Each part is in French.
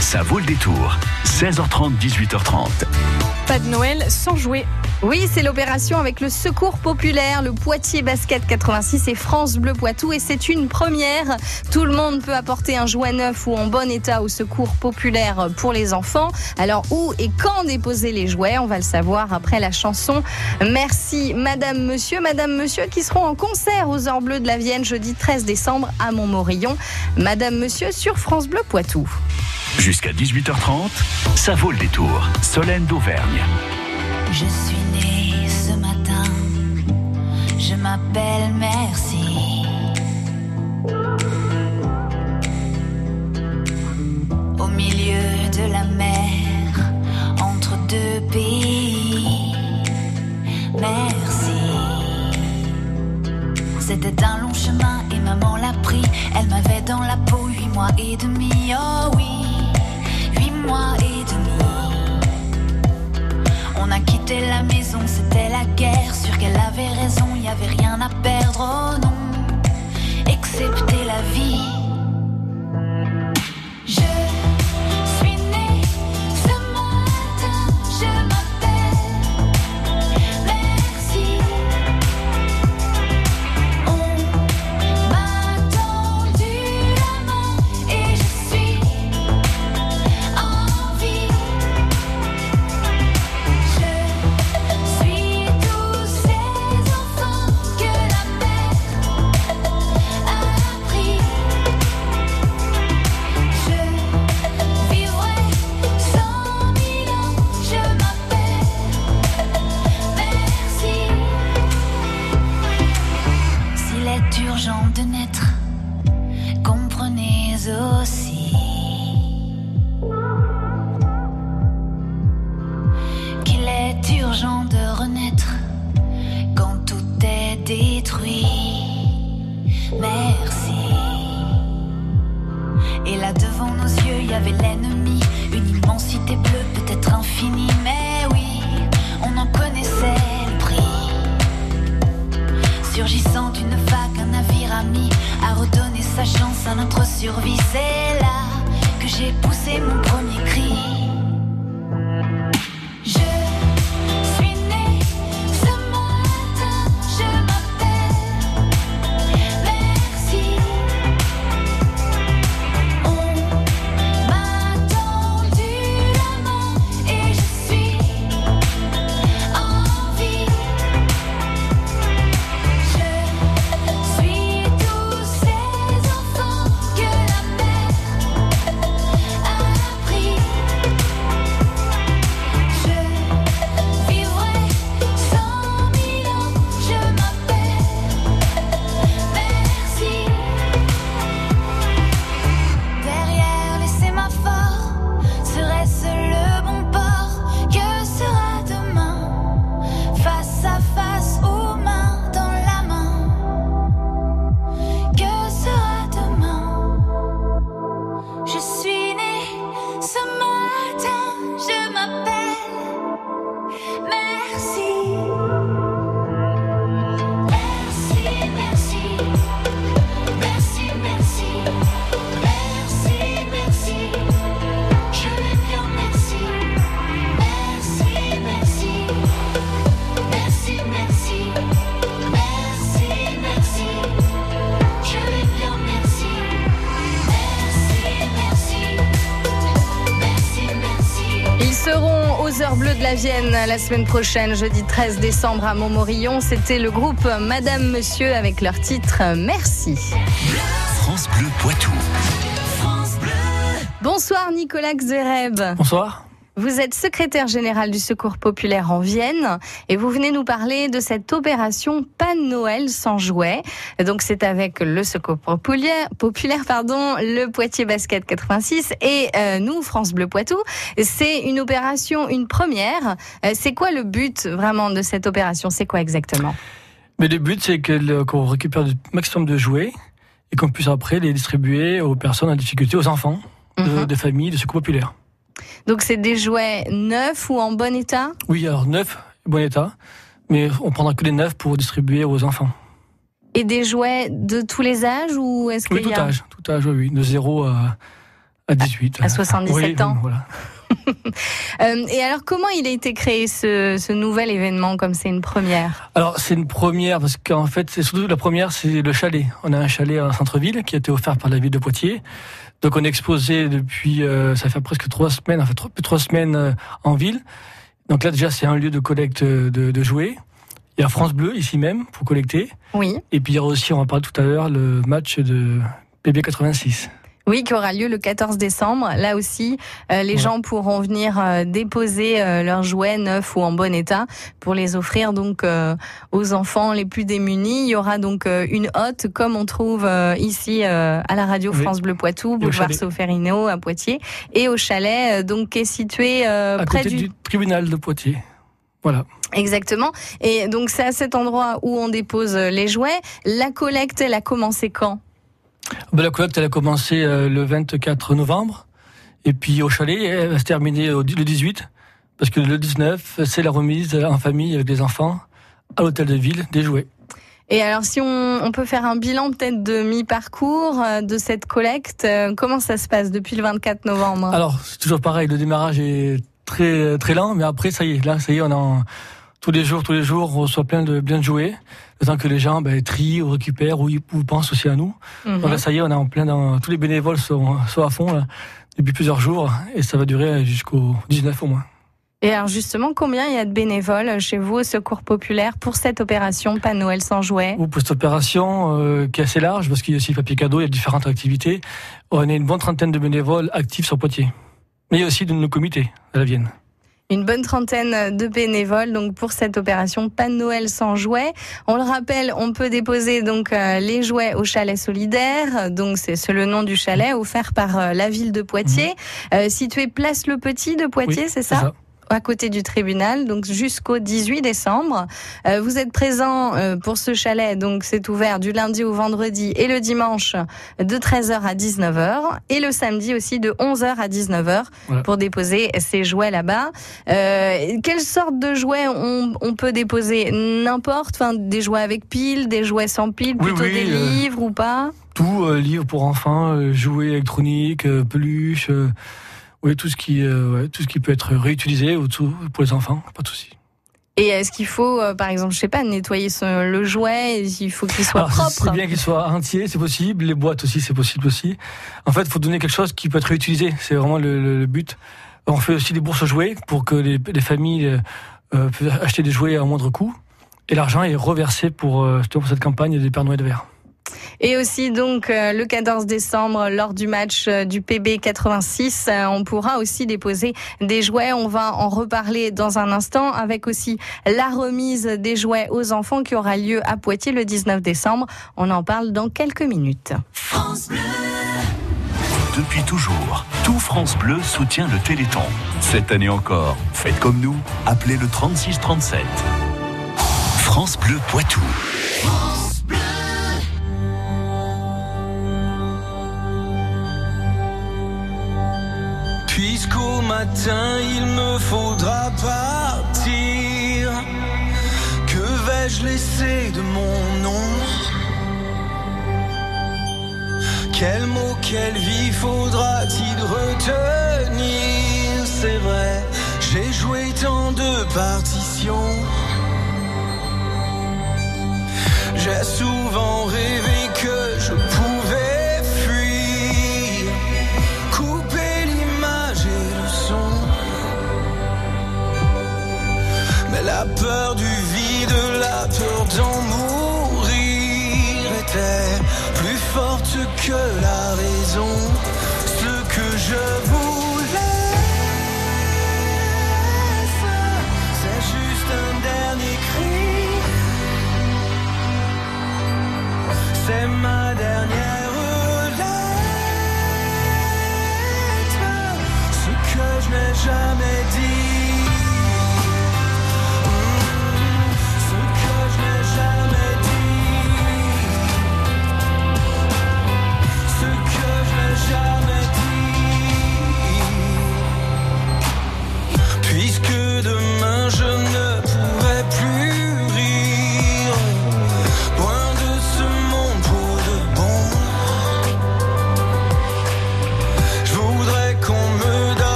Ça vaut le détour. 16h30, 18h30. Pas de Noël sans jouer. Oui, c'est l'opération avec le Secours Populaire, le Poitiers Basket 86 et France Bleu Poitou. Et c'est une première. Tout le monde peut apporter un jouet neuf ou en bon état au Secours Populaire pour les enfants. Alors, où et quand déposer les jouets On va le savoir après la chanson. Merci, Madame, Monsieur, Madame, Monsieur, qui seront en concert aux Heures Bleues de la Vienne jeudi 13 décembre à Montmorillon. Madame, Monsieur sur France Bleu Poitou. Jusqu'à 18h30, ça vaut le détour. Solène d'Auvergne. Je suis née ce matin, je m'appelle Merci. A redonné sa chance à notre survie. C'est là que j'ai poussé mon premier cri. Vienne la semaine prochaine, jeudi 13 décembre à Montmorillon. C'était le groupe Madame Monsieur avec leur titre Merci. France Bleu Poitou. Bonsoir Nicolas Xereb. Bonsoir. Vous êtes secrétaire général du Secours populaire en Vienne et vous venez nous parler de cette opération Pas Noël sans jouets. Donc c'est avec le Secours populaire, populaire pardon, le Poitiers Basket 86 et euh, nous France Bleu Poitou. C'est une opération, une première. Euh, c'est quoi le but vraiment de cette opération? C'est quoi exactement? Mais le but, c'est le- qu'on récupère le maximum de jouets et qu'on puisse après les distribuer aux personnes en difficulté, aux enfants de, Mhm. de familles de secours populaire. Donc c'est des jouets neufs ou en bon état? Oui, alors neuf, bon état, mais on prendra que les neufs pour distribuer aux enfants. et des jouets de tous les âges ou est-ce Oui, qu'il tout y a âge, tout âge, oui, de 0 à, À 18. À 77 Oui, ans. Voilà. Euh, et alors, comment il a été créé ce, ce nouvel événement, comme c'est une première? Alors c'est une première parce qu'en fait c'est surtout la première c'est le chalet. On a un chalet en centre-ville qui a été offert par la ville de Poitiers. Donc on est exposé depuis euh, ça fait presque trois semaines, enfin trois, plus de trois semaines euh, en ville. Donc là déjà c'est un lieu de collecte de, de jouets. Il y a France Bleu ici même pour collecter. Oui. Et puis il y aura aussi on en parle tout à l'heure le match de PB 86. Oui, qui aura lieu le 14 décembre. Là aussi, euh, les Ouais. gens pourront venir euh, déposer euh, leurs jouets neufs ou en bon état pour les offrir donc euh, aux enfants les plus démunis. Il y aura donc euh, une hotte comme on trouve euh, ici euh, à la radio Oui. France Bleu Poitou, boulevard. Soferino à Poitiers, et au chalet euh, donc qui est situé euh, à près côté du... tribunal de Poitiers. Voilà. Exactement. Et donc c'est à cet endroit où on dépose les jouets. La collecte, elle a commencé quand? Ben, la collecte elle a commencé euh, le 24 novembre. Et puis au chalet elle va se terminer le 18 parce que le 19 c'est la remise en famille avec les enfants à l'hôtel de ville des jouets. Et alors, si on, on peut faire un bilan peut-être de mi-parcours euh, de cette collecte, euh, comment ça se passe depuis le 24 novembre? Alors c'est toujours pareil, le démarrage est très très lent mais après ça y est, là ça y est on a en- tous les jours tous les jours on reçoit plein de bien de jouets le temps que les gens ben, trient ou récupèrent ou, pensent aussi à nous. Mhm. Donc là ça y est on est en plein dans tous les bénévoles sont, sont à fond là, depuis plusieurs jours et ça va durer jusqu'au 19 au moins. Et alors, justement, combien il y a de bénévoles chez vous au Secours Populaire pour cette opération Pas Noël sans jouets Ou pour cette opération euh, qui est assez large, parce qu'il y a aussi le papier cadeau, il y a différentes activités. On est une bonne trentaine de bénévoles actifs sur Poitiers. Mais il y a aussi de nos comités à la Vienne. Une bonne trentaine de bénévoles donc pour cette opération. Pas de Noël sans jouets. On le rappelle, on peut déposer donc euh, les jouets au chalet solidaire. Donc c'est le nom du chalet offert par euh, la ville de Poitiers, Euh, situé place Le Petit de Poitiers, Oui, c'est ça à côté du tribunal, donc jusqu'au 18 décembre. Euh, vous êtes présent euh, pour ce chalet, donc c'est ouvert du lundi au vendredi et le dimanche de 13h à 19h et le samedi aussi de 11h à 19h Voilà. pour déposer ces jouets là-bas. Euh, quelle sorte de jouets on, on peut déposer? N'importe, enfin des jouets avec pile, des jouets sans pile, plutôt oui, des livres ou pas? Tout, livres pour enfants, jouets électroniques, peluches, oui, tout ce qui, euh, ouais, tout ce qui peut être réutilisé ou tout pour les enfants, pas de souci. Et est-ce qu'il faut, euh, par exemple, je sais pas, nettoyer son- le jouet Il faut qu'il soit Alors, propre. C'est bien qu'il soit entier, c'est possible. Les boîtes aussi, c'est possible aussi. En fait, il faut donner quelque chose qui peut être réutilisé. C'est vraiment le, le- le but. On fait aussi des bourses jouets pour que les, les familles euh, puissent acheter des jouets à moindre coût. Et l'argent est reversé pour, pour cette campagne des Pères Noël verts. Et aussi donc euh, le 14 décembre lors du match euh, du PB 86, euh, on pourra aussi déposer des jouets. On va en reparler dans un instant avec aussi la remise des jouets aux enfants qui aura lieu à Poitiers le 19 décembre. On en parle dans quelques minutes. Depuis toujours, tout France Bleu soutient le Téléthon. Cette année encore, faites comme nous, appelez le 36 37. France Bleu Poitou. Puisqu'au matin il me faudra partir, que vais-je laisser de mon nom? Quel mot, quelle vie faudra-t-il retenir? C'est vrai, j'ai joué tant de partitions. J'ai souvent rêvé que peur du vide, la peur d'en mourir était plus forte que la raison. Ce que je vous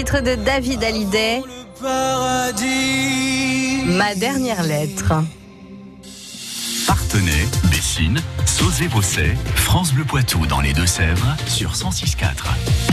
titre de David Hallyday. Ma dernière lettre. Partenay, Bessines, Sauzé-Bosset, France Bleu Poitou dans les Deux-Sèvres sur 106.4.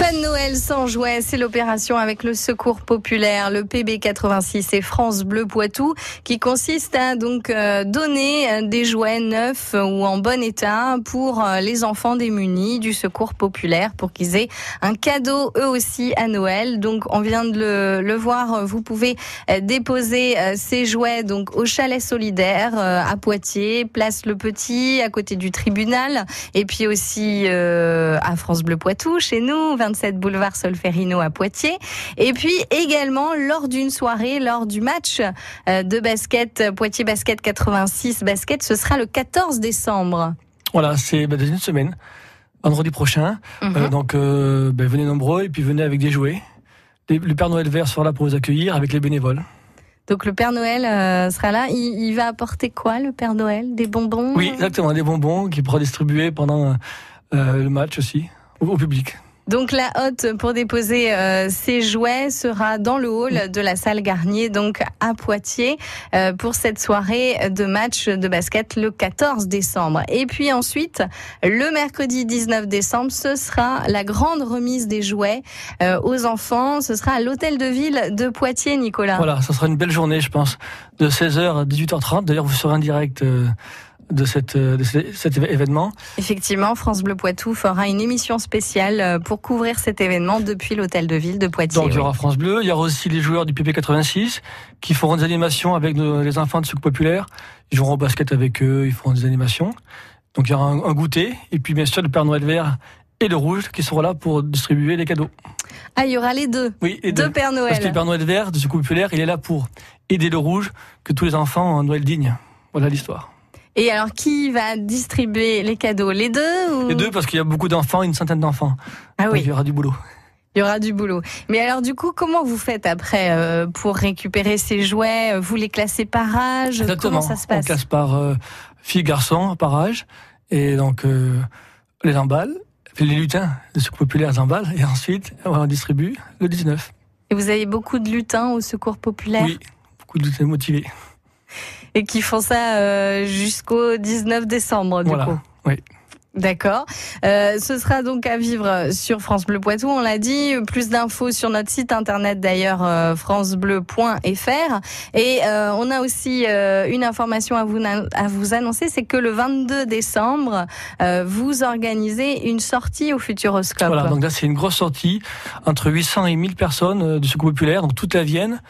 Pas de Noël sans jouets, c'est l'opération avec le Secours populaire, le PB86 et France Bleu Poitou, qui consiste à donc euh, donner euh, des jouets neufs ou en bon état pour euh, les enfants démunis du Secours populaire, pour qu'ils aient un cadeau eux aussi à Noël. Donc on vient de le, le voir, vous pouvez déposer ces jouets donc au chalet solidaire à Poitiers, place Le Petit, à côté du tribunal, et puis aussi à France Bleu Poitou, chez nous, 27 boulevard Solferino à Poitiers. Et puis également lors d'une soirée, lors du match euh, de basket, Poitiers Basket 86 Basket, ce sera le 14 décembre. Voilà, c'est bah, dans une semaine, vendredi prochain. Mhm. Euh, donc euh, bah, venez nombreux et puis venez avec des jouets. Le Père Noël vert sera là pour vous accueillir avec les bénévoles. Donc le Père Noël euh, sera là. Il, il va apporter quoi, le Père Noël? Des bonbons? Oui, exactement, des bonbons qui pourra distribuer pendant euh, le match aussi au, au public. Donc la hotte pour déposer euh, ces jouets sera dans le hall de la salle Garnier, donc à Poitiers, euh, pour cette soirée de match de basket le 14 décembre. Et puis ensuite, le mercredi 19 décembre, ce sera la grande remise des jouets euh, aux enfants. Ce sera à l'hôtel de ville de Poitiers, Nicolas. Voilà, ça sera une belle journée, je pense, de 16h à 18h30. D'ailleurs, vous serez en direct euh, de, cette, euh, de cet événement. Effectivement, France Bleu Poitou fera une émission spéciale euh, pour couvrir cet événement depuis l'hôtel de ville de Poitiers. Donc il y aura France Bleu, il y aura aussi les joueurs du PP86 qui feront des animations avec nos- les enfants de Secours Populaire. Ils joueront au basket avec eux, ils feront des animations. Donc il y aura un, un goûter et puis bien sûr le Père Noël vert et le rouge qui seront là pour distribuer les cadeaux. Ah, il y aura les deux. Oui, et Deux deux. Père Noël. Parce que le Père Noël vert de Secours Populaire, il est là pour aider le rouge, que tous les enfants ont un Noël digne. Voilà l'histoire. Et alors, qui va distribuer les cadeaux? Les deux ou... Les deux parce qu'il y a beaucoup d'enfants, une centaine d'enfants. Ah Donc, oui, il y aura du boulot. il y aura du boulot. Mais alors, du coup, comment vous faites après euh, pour récupérer ces jouets? Vous les classez par âge? Exactement. Comment ça se On passe classe par euh, filles, garçons, par âge. Et donc, euh, les emballe. Les lutins de Secours Populaire les emballent. Et ensuite, on distribue le 19. Et vous avez beaucoup de lutins au secours populaire? Oui, beaucoup de lutins motivés. Et qui font ça euh, jusqu'au 19 décembre, du Voilà. coup. Oui. D'accord. Euh, ce sera donc à vivre sur France Bleu Poitou, on l'a dit. Plus d'infos sur notre site internet d'ailleurs, euh, francebleu.fr. Et euh, on a aussi euh, une information à vous, à vous annoncer, c'est que le 22 décembre, euh, vous organisez une sortie au Futuroscope. Voilà, donc là, c'est une grosse sortie entre 800 et 1000 personnes euh, du Secours Populaire, donc toute la Vienne.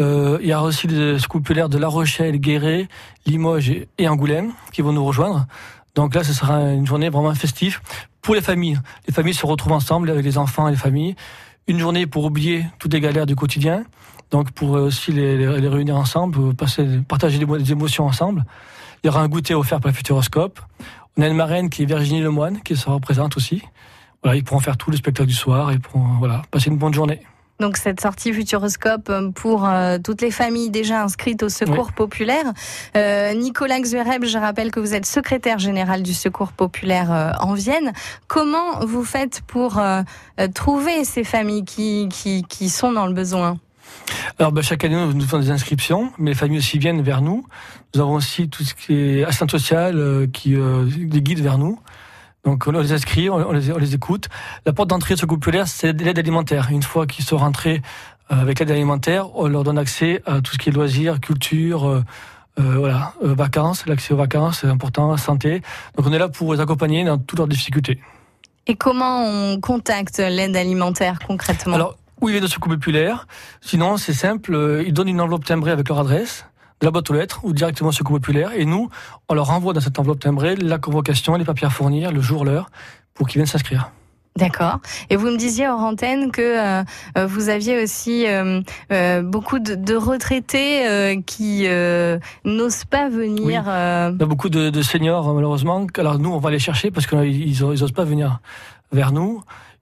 Euh, il y aura aussi des Secours Populaires de La Rochelle, Guéret, Limoges et- Angoulême qui vont nous rejoindre. Donc là, ce sera une journée vraiment festive pour les familles. Les familles se retrouvent ensemble avec les enfants et les familles. Une journée pour oublier toutes les galères du quotidien. Donc pour euh, aussi les, les- les réunir ensemble, passer, partager des, des émotions ensemble. Il y aura un goûter offert par le Futuroscope. On a une marraine qui est Virginie Lemoine qui sera présente aussi. Voilà, ils pourront faire tout le spectacle du soir et pourront voilà, passer une bonne journée. Donc cette sortie Futuroscope euh, pour euh, toutes les familles déjà inscrites au Secours populaire. Euh, Nicolas Xuereb, je rappelle que vous êtes secrétaire général du Secours populaire euh, en Vienne. Comment vous faites pour trouver ces familles qui, qui, qui sont dans le besoin? Alors ben, chaque année, nous faisons des inscriptions, mais les familles aussi viennent vers nous. Nous avons aussi tout ce qui est assistante sociale qui les guide vers nous. Donc on les inscrit, on les, on les écoute. La porte d'entrée de ce populaire, c'est l'aide alimentaire. Une fois qu'ils sont rentrés euh, avec l'aide alimentaire, on leur donne accès à tout ce qui est loisirs, culture, euh, euh, voilà, euh, vacances. L'accès aux vacances, c'est important, santé. Donc on est là pour les accompagner dans toutes leurs difficultés. Et comment on contacte l'aide alimentaire concrètement? Alors, où il est de secours populaire? Sinon, c'est simple, ils donnent une enveloppe timbrée avec leur adresse, de la boîte aux lettres ou directement au secours populaire. Et nous, on leur envoie dans cette enveloppe timbrée la convocation, les papiers à fournir, le jour, l'heure, pour qu'ils viennent s'inscrire. D'accord. Et vous me disiez hors antenne que euh, euh, vous aviez aussi euh, euh, beaucoup de, de retraités qui n'osent pas venir. Il y a beaucoup de, de seniors, malheureusement. Alors nous, on va les chercher parce qu'ils ils osent pas venir vers nous.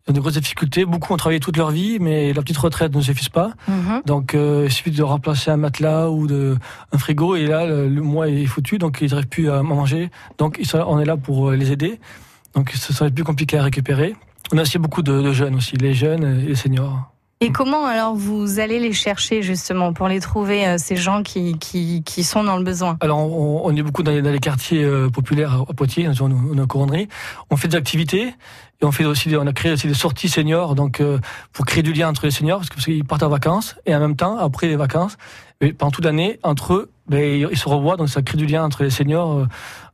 De grosses difficultés. Beaucoup ont travaillé toute leur vie, mais la petite retraite ne suffit pas. mhm. Donc, euh, il suffit de remplacer un matelas ou de, un frigo, et là, le, le mois est foutu, donc ils n'arrivent plus à manger. Donc, on est là pour euh, les aider. Donc, ce serait plus compliqué à récupérer. On a aussi beaucoup de, de jeunes aussi, les jeunes et les seniors. Et comment alors vous allez les chercher justement pour les trouver euh, ces gens qui, qui, qui sont dans le besoin? Alors, on, on est beaucoup dans les, dans les quartiers euh, populaires à Poitiers, on, on est en couronnerie. On fait des activités et on fait aussi, on a créé aussi des sorties seniors, donc euh, pour créer du lien entre les seniors, parce qu'ils partent en vacances et en même temps, après les vacances, et pendant toute l'année, entre eux, ben, ils se revoient, donc ça crée du lien entre les seniors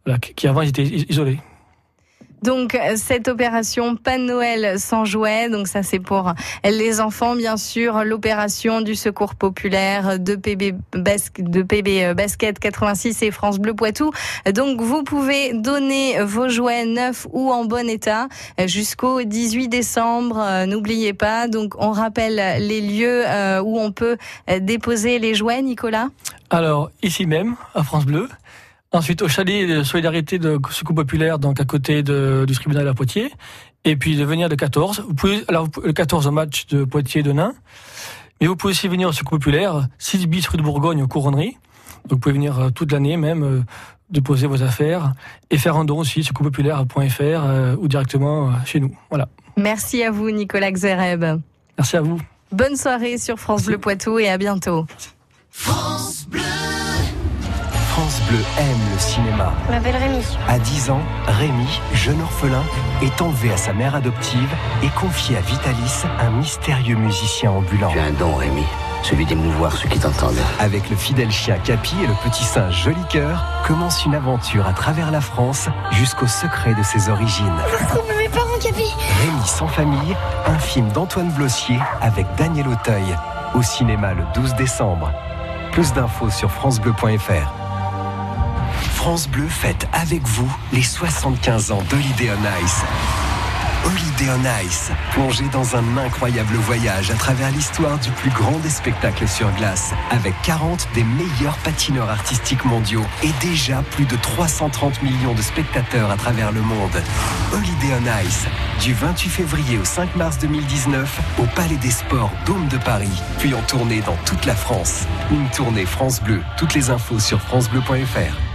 euh, qui avant ils étaient is- isolés. Donc euh, cette opération pas Noël sans jouets, donc ça c'est pour les enfants bien sûr, l'opération du secours populaire de PB, de PB euh, Basket 86 et France Bleu Poitou. Donc vous pouvez donner vos jouets neufs ou en bon état jusqu'au 18 décembre. Euh, N'oubliez pas, donc on rappelle les lieux où on peut déposer les jouets, Nicolas? Alors, ici même, à France Bleu. Ensuite, au chalet de solidarité de Secours Populaire, donc à côté de- du tribunal à Poitiers. Et puis de venir le 14. Vous pouvez, alors, le 14 au match de Poitiers de Nain. Mais vous pouvez aussi venir au Secours Populaire, 6 bis rue de Bourgogne, aux Couronneries. Donc vous pouvez venir euh, toute l'année même, euh, déposer vos affaires et faire un don aussi, secourspopulaire.fr euh, ou directement euh, chez nous. Voilà. Merci à vous, Nicolas Xereb. Merci à vous. Bonne soirée sur France Bleu Poitou et à bientôt. Bleu aime le cinéma. Je m'appelle Rémi. À 10 ans, Rémi, jeune orphelin, est enlevé à sa mère adoptive et confié à Vitalis, un mystérieux musicien ambulant. Tu as un don, Rémi. Celui d'émouvoir ceux qui t'entendent. Avec le fidèle chien Capi et le petit singe Joli Cœur, commence une aventure à travers la France jusqu'au secret de ses origines. Retrouve mes parents, Capi? Rémi sans famille, un film d'Antoine Blossier avec Daniel Auteuil. Au cinéma le 12 décembre. Plus d'infos sur FranceBleu.fr. France Bleu fête avec vous les 75 ans d'Holiday on Ice. Holiday on Ice, plongé dans un incroyable voyage à travers l'histoire du plus grand des spectacles sur glace, avec 40 des meilleurs patineurs artistiques mondiaux et déjà plus de 330 millions de spectateurs à travers le monde. Holiday on Ice, du 28 février au 5 mars 2019, au Palais des Sports Dôme de Paris, puis en tournée dans toute la France. Une tournée France Bleu. Toutes les infos sur francebleu.fr.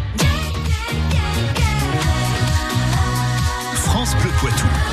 Poitou.